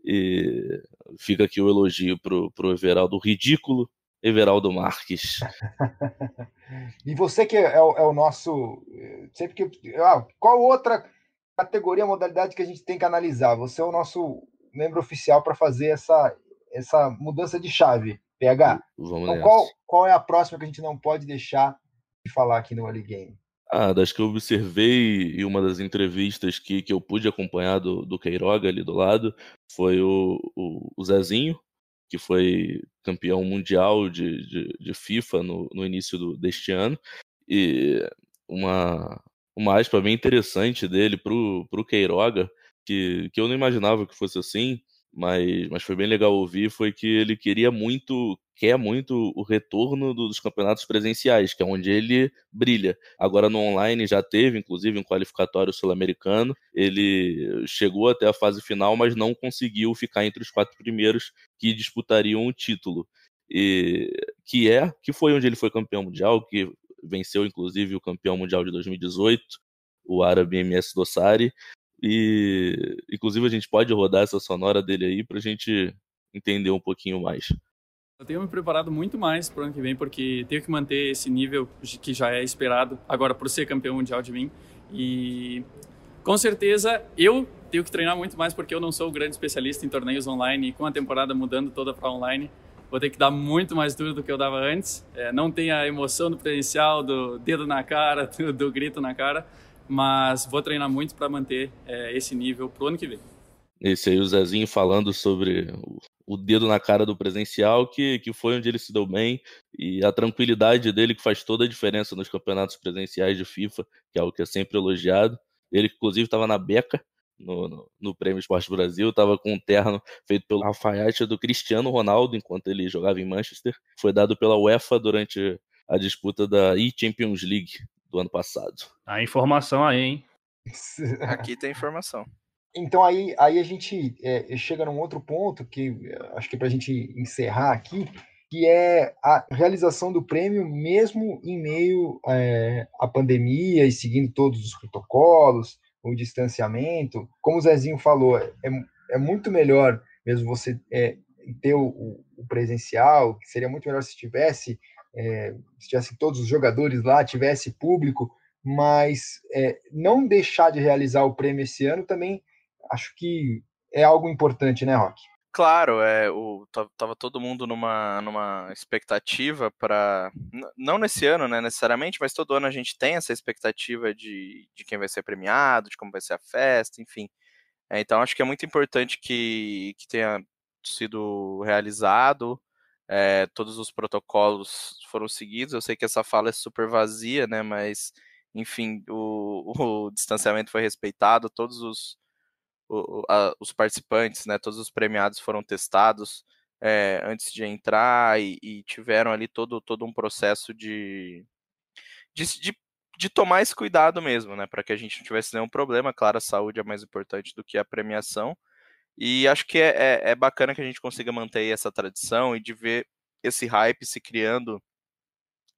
E fica aqui o elogio pro, pro Everaldo ridículo, Everaldo Marques. e você que é, é, o nosso. Sempre que. Ah, qual outra categoria, modalidade que a gente tem que analisar. Você é o nosso membro oficial para fazer essa, essa mudança de chave, PH. Vamos Então, nessa. qual, qual é a próxima que a gente não pode deixar de falar aqui no Early Game? Ah, das que eu observei e uma das entrevistas que, que eu pude acompanhar do, do Queiroga ali do lado foi o, o, o Zezinho, que foi campeão mundial de, de, de FIFA no, no início do, deste ano. E uma, uma aspa bem interessante dele pro, pro Queiroga, que, que eu não imaginava que fosse assim, mas, mas foi bem legal ouvir, foi que ele queria muito, quer muito o retorno do- dos campeonatos presenciais, que é onde ele brilha. Agora no online já teve, inclusive, um qualificatório sul-americano. Ele chegou até a fase final, mas não conseguiu ficar entre os quatro primeiros que disputariam o título. E que é, que foi onde ele foi campeão mundial, que venceu inclusive o campeão mundial de 2018, o árabe MS Dossari. E inclusive a gente pode rodar essa sonora dele aí pra gente entender um pouquinho mais. Eu tenho me preparado muito mais para o ano que vem, porque tenho que manter esse nível que já é esperado agora por ser campeão mundial de mim. E com certeza eu tenho que treinar muito mais, porque eu não sou o grande especialista em torneios online e com a temporada mudando toda para online, vou ter que dar muito mais duro do que eu dava antes. É, não tem a emoção do presencial, do dedo na cara, do, do grito na cara, mas vou treinar muito para manter é, esse nível para o ano que vem. Esse aí, o Zezinho falando sobre o- dedo na cara do presencial, que, que foi onde ele se deu bem, e a tranquilidade dele que faz toda a diferença nos campeonatos presenciais de FIFA, que é algo que é sempre elogiado. Ele, inclusive, estava na beca no, no, no Prêmio Esporte Brasil, estava com um terno feito pelo alfaiate do Cristiano Ronaldo, enquanto ele jogava em Manchester. Foi dado pela UEFA durante a disputa da E-Champions League do ano passado. A informação aí, hein? Aqui tem informação. Então aí, aí a gente é, chega num outro ponto que é, acho que para a gente encerrar aqui, que é a realização do prêmio mesmo em meio é, à pandemia e seguindo todos os protocolos, o distanciamento. Como o Zezinho falou, é, é muito melhor mesmo você é, ter o, o- o presencial, que seria muito melhor se tivesse, é, se tivesse todos os jogadores lá, tivesse público, mas é, não deixar de realizar o prêmio esse ano também acho que é algo importante, né, Rock? Claro, é, o, ta- tava todo mundo numa, numa expectativa para. Não nesse ano, né, necessariamente, mas todo ano a gente tem essa expectativa de, de quem vai ser premiado, de como vai ser a festa, enfim. É, então acho que é muito importante que, que tenha sido realizado, é, todos os protocolos foram seguidos. Eu sei que essa fala é super vazia, né, mas enfim, o, o distanciamento foi respeitado, todos os o- a- os participantes, né, todos os premiados foram testados é, antes de entrar e, e tiveram ali todo, todo um processo de, de, de, de tomar esse cuidado mesmo, né, para que a gente não tivesse nenhum problema. Claro, a saúde é mais importante do que a premiação. E acho que é, é, é bacana que a gente consiga manter essa tradição e de ver esse hype se criando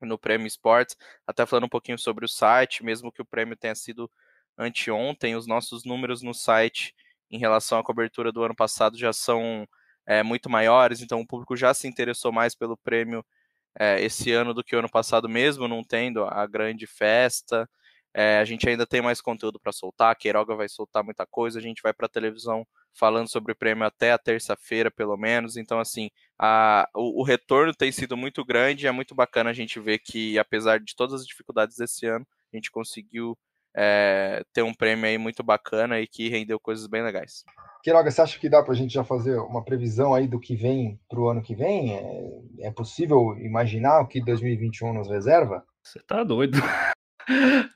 no Prêmio Esportes. Até falando um pouquinho sobre o site, mesmo que o prêmio tenha sido anteontem, os nossos números no site em relação à cobertura do ano passado já são é, muito maiores, então o público já se interessou mais pelo prêmio é, esse ano do que o ano passado, mesmo não tendo a grande festa. É, a gente ainda tem mais conteúdo para soltar, a Queiroga vai soltar muita coisa, a gente vai para a televisão falando sobre o prêmio até a terça-feira, pelo menos. Então, assim, a, o, o retorno tem sido muito grande e é muito bacana a gente ver que, apesar de todas as dificuldades desse ano, a gente conseguiu é, ter um prêmio aí muito bacana e que rendeu coisas bem legais. Queiroga, você acha que dá para a gente já fazer uma previsão aí do que vem para o ano que vem? É, é possível imaginar o que 2021 nos reserva? Você tá doido.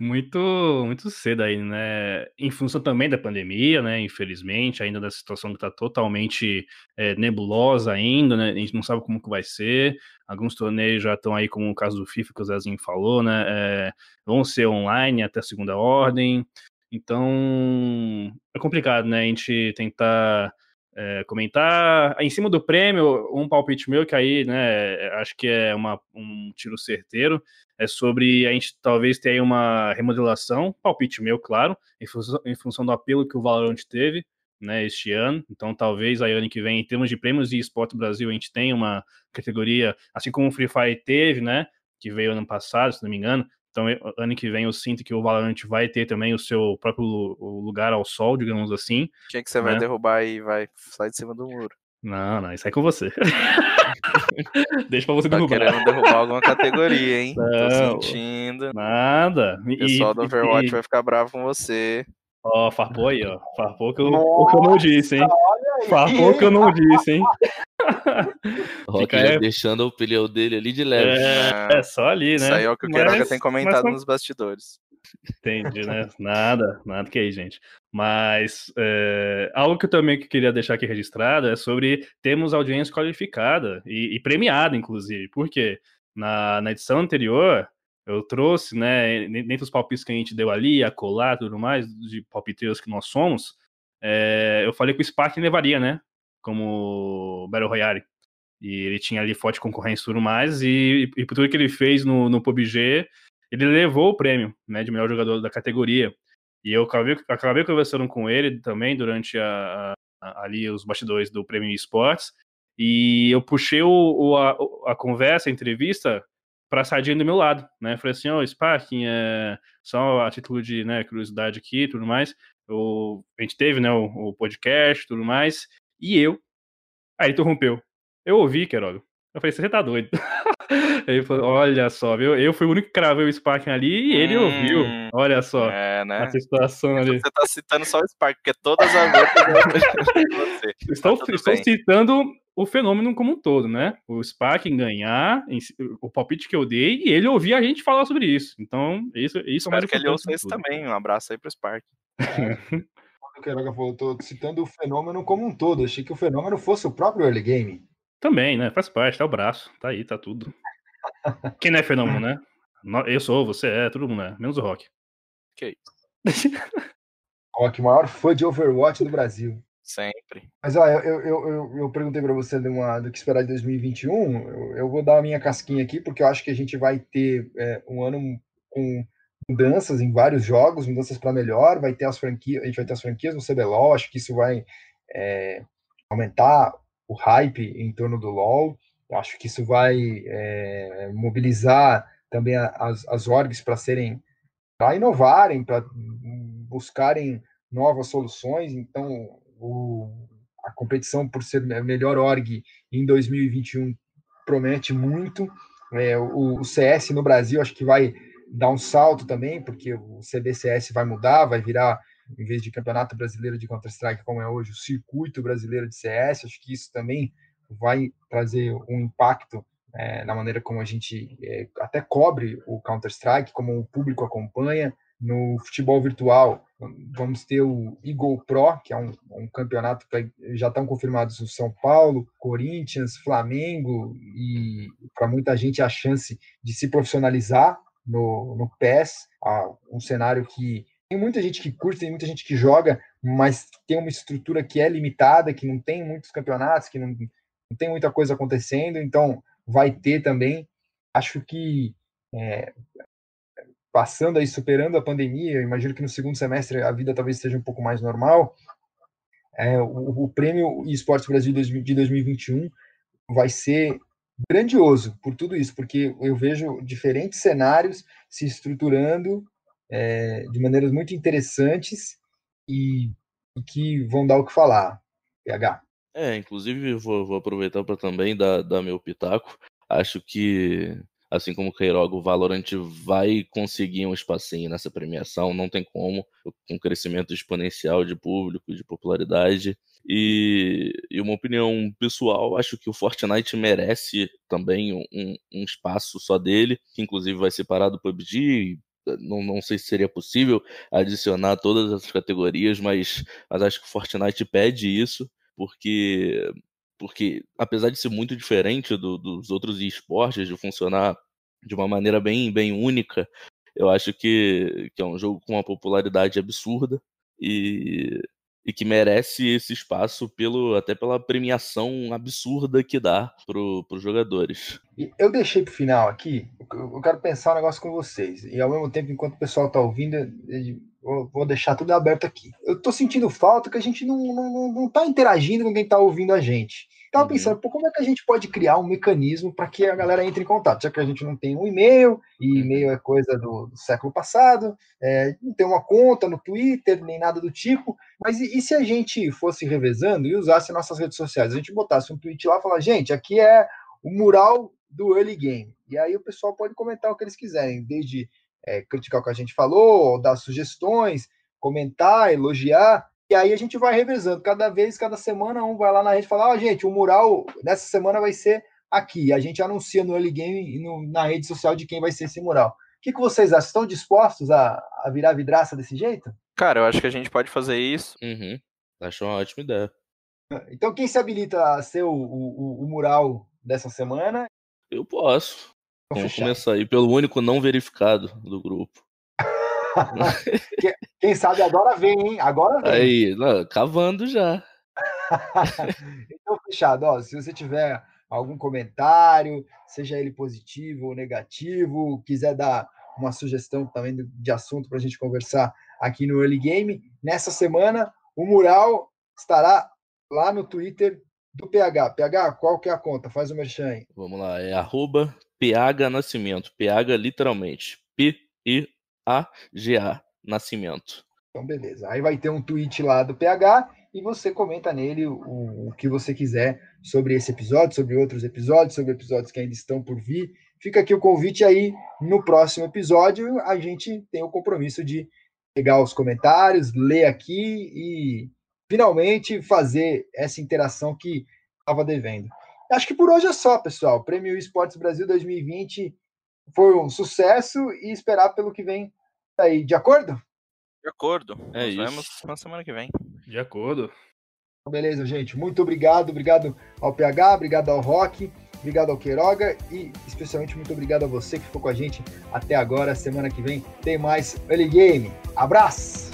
Muito, muito cedo aí, né? Em função também da pandemia, né? Infelizmente, ainda da situação que tá totalmente é, nebulosa ainda, né? A gente não sabe como que vai ser. Alguns torneios já estão aí, como o caso do FIFA que o Zezinho falou, né? É, vão ser online até segunda ordem. Então, é complicado, né? A gente tentar é, comentar em cima do prêmio, um palpite meu que aí, né, acho que é uma, um tiro certeiro, é sobre a gente talvez ter aí uma remodelação, palpite meu, claro, em função, em função do apelo que o Valorant teve, né, este ano. Então, talvez aí ano que vem, em termos de prêmios e Esporte Brasil, a gente tenha uma categoria, assim como o Free Fire teve, né, que veio ano passado, se não me engano, Então, ano que vem eu sinto que o Valorant vai ter também o seu próprio lugar ao sol, digamos assim. Quem que você né? vai derrubar e vai sair de cima do muro? Não, não, isso é com você. Deixa pra você tá derrubar. querendo derrubar alguma categoria, hein? Não, Tô sentindo. Nada. O pessoal do Overwatch e... vai ficar bravo com você. Ó, oh, farpou aí, ó. Farpou que eu, o que eu não disse, hein? Farpou que eu não disse, hein? Rock já é... deixando o pneu dele ali de leve. É, é só ali, né? Isso aí é o que o Queiroga tem comentado mas... nos bastidores. Entendi, né? Nada, nada que aí, gente. Mas é, algo que eu também queria deixar aqui registrado é sobre termos audiência qualificada e, e premiada, inclusive. Por quê? Na, na edição anterior, eu trouxe, né, dentro dos palpites que a gente deu ali, a colar tudo mais, de palpiteiros que nós somos, é, eu falei que o Spark levaria, né, como Battle Royale. E ele tinha ali forte concorrência e tudo mais, e, e por tudo que ele fez no, no PUBG, ele levou o prêmio, né, de melhor jogador da categoria. E eu acabei, acabei conversando com ele também durante a, a, ali os bastidores do Prêmio Esportes, e eu puxei o, o a, a conversa, a entrevista, para a sardinha do meu lado, né? Falei assim, ó, oh, Sparking, é só a título de né, curiosidade aqui e tudo mais. Eu, a gente teve, né, o, o podcast e tudo mais, e eu. Aí interrompeu. Eu ouvi, Queiroga. Eu falei, você tá doido. Ele falou, olha só, viu? Eu fui o único que cravei o Sparking ali e ele hum, ouviu. Olha só. É, né? A situação ali. Você tá citando só o Spark, porque todas as outras. estou, tá estou citando o fenômeno como um todo, né? O Spark ganhar, o palpite que eu dei, e ele ouvir a gente falar sobre isso. Então, isso, isso é mais que ele ouça isso também. Um abraço aí pro Spark. o Queiroga falou, tô citando o fenômeno como um todo. Achei que o fenômeno fosse o próprio early game. Também, né? Faz parte, tá o braço. Tá aí, tá tudo. Quem não é fenômeno, né? Eu sou, você é, todo mundo é. Menos o Rock. Que isso. Rock, maior fã de Overwatch do Brasil. Sempre. Mas ó, eu, eu, eu, eu perguntei para você de uma, do que esperar de 2021. Eu, eu, vou dar a minha casquinha aqui, porque eu acho que a gente vai ter é, um ano com mudanças em vários jogos, mudanças para melhor. Vai ter as franquias, a gente vai ter as franquias no CBLOL. Acho que isso vai é, aumentar o hype em torno do LoL. Acho que isso vai é, mobilizar também as, as orgs para serem para inovarem, para buscarem novas soluções. Então, o, a competição por ser melhor org em 2021 promete muito. É, o, o, CS no Brasil acho que vai dar um salto também, porque o CBCS vai mudar, vai virar, em vez de Campeonato Brasileiro de Counter-Strike, como é hoje, o Circuito Brasileiro de CS. Acho que isso também vai trazer um impacto é, na maneira como a gente é, até cobre o Counter-Strike, como o público acompanha. No futebol virtual, vamos ter o Eagle Pro, que é um, um campeonato que já estão confirmados o São Paulo, Corinthians, Flamengo, e para muita gente a chance de se profissionalizar no, no PES, um cenário que tem muita gente que curte, tem muita gente que joga, mas tem uma estrutura que é limitada, que não tem muitos campeonatos, que não, não tem muita coisa acontecendo, então vai ter também. Acho que é, passando aí, superando a pandemia, imagino que no segundo semestre a vida talvez seja um pouco mais normal. É, o, o prêmio Esportes Brasil de 2021 vai ser grandioso por tudo isso, porque eu vejo diferentes cenários se estruturando é, de maneiras muito interessantes e, e, que vão dar o que falar. PH. É, inclusive vou, vou aproveitar para também dar, dar meu pitaco. Acho que assim como o Queiroga, o Valorant vai conseguir um espacinho nessa premiação, não tem como, com crescimento exponencial de público, de popularidade. E, e uma opinião pessoal, acho que o Fortnite merece também um, um espaço só dele, que inclusive vai separar do PUBG, não, não sei se seria possível adicionar todas essas categorias, mas, mas acho que o Fortnite pede isso, porque porque apesar de ser muito diferente do, dos outros esportes, de funcionar de uma maneira bem, bem única, eu acho que, que é um jogo com uma popularidade absurda e, e que merece esse espaço pelo até pela premiação absurda que dá para os jogadores. Eu deixei para o final aqui, eu quero pensar um negócio com vocês, e ao mesmo tempo, enquanto o pessoal está ouvindo, eu vou deixar tudo aberto aqui. Eu estou sentindo falta que a gente não, não, não tá interagindo com quem está ouvindo a gente. Tava Uhum. pensando, pô, como é que a gente pode criar um mecanismo para que a galera entre em contato? Já que a gente não tem um e-mail, e Uhum. e-mail é coisa do, do século passado, é, não tem uma conta no Twitter, nem nada do tipo. Mas e, e se a gente fosse revezando e usasse nossas redes sociais? A gente botasse um tweet lá e falar, gente, aqui é o mural do early game. E aí o pessoal pode comentar o que eles quiserem, desde é, criticar o que a gente falou, dar sugestões, comentar, elogiar. E aí a gente vai revezando. Cada vez, cada semana, um vai lá na rede e fala: Ó, gente, o mural nessa semana vai ser aqui. A gente anuncia no early game e no- na rede social de quem vai ser esse mural. O que, que vocês acham? Estão dispostos a, a virar vidraça desse jeito? Cara, eu acho que a gente pode fazer isso. Uhum. Acho uma ótima ideia. Então, quem se habilita a ser o, o- o- mural dessa semana? Eu posso. Vamos Vamos fechar. começar aí pelo único não verificado do grupo. Quem- sabe agora vem, hein? Agora vem. Aí, não, cavando já. então, fechado. Ó, se você tiver algum comentário, seja ele positivo ou negativo, quiser dar uma sugestão também de- de assunto para a gente conversar aqui no Early Game, nessa semana o mural estará lá no Twitter do PH. PH, qual que é a conta? Faz o merchan aí. Vamos lá, é arroba PH Nascimento. PH literalmente. P-I-A-G-A Nascimento. Então, beleza. Aí vai ter um tweet lá do PH e você comenta nele o, o que você quiser sobre esse episódio, sobre outros episódios, sobre episódios que ainda estão por vir. Fica aqui o convite aí. No próximo episódio, a gente tem o compromisso de pegar os comentários, ler aqui e finalmente fazer essa interação que estava devendo. Acho que por hoje é só, pessoal. Prêmio Esportes Brasil 2020 foi um sucesso e esperar pelo que vem aí. De acordo? De acordo. É Nos isso. vemos na semana que vem. De acordo. Então, Beleza, gente. Muito obrigado. Obrigado ao PH, obrigado ao Rock, obrigado ao Queiroga e especialmente muito obrigado a você que ficou com a gente até agora. Semana que vem tem mais Early Game. Abraço!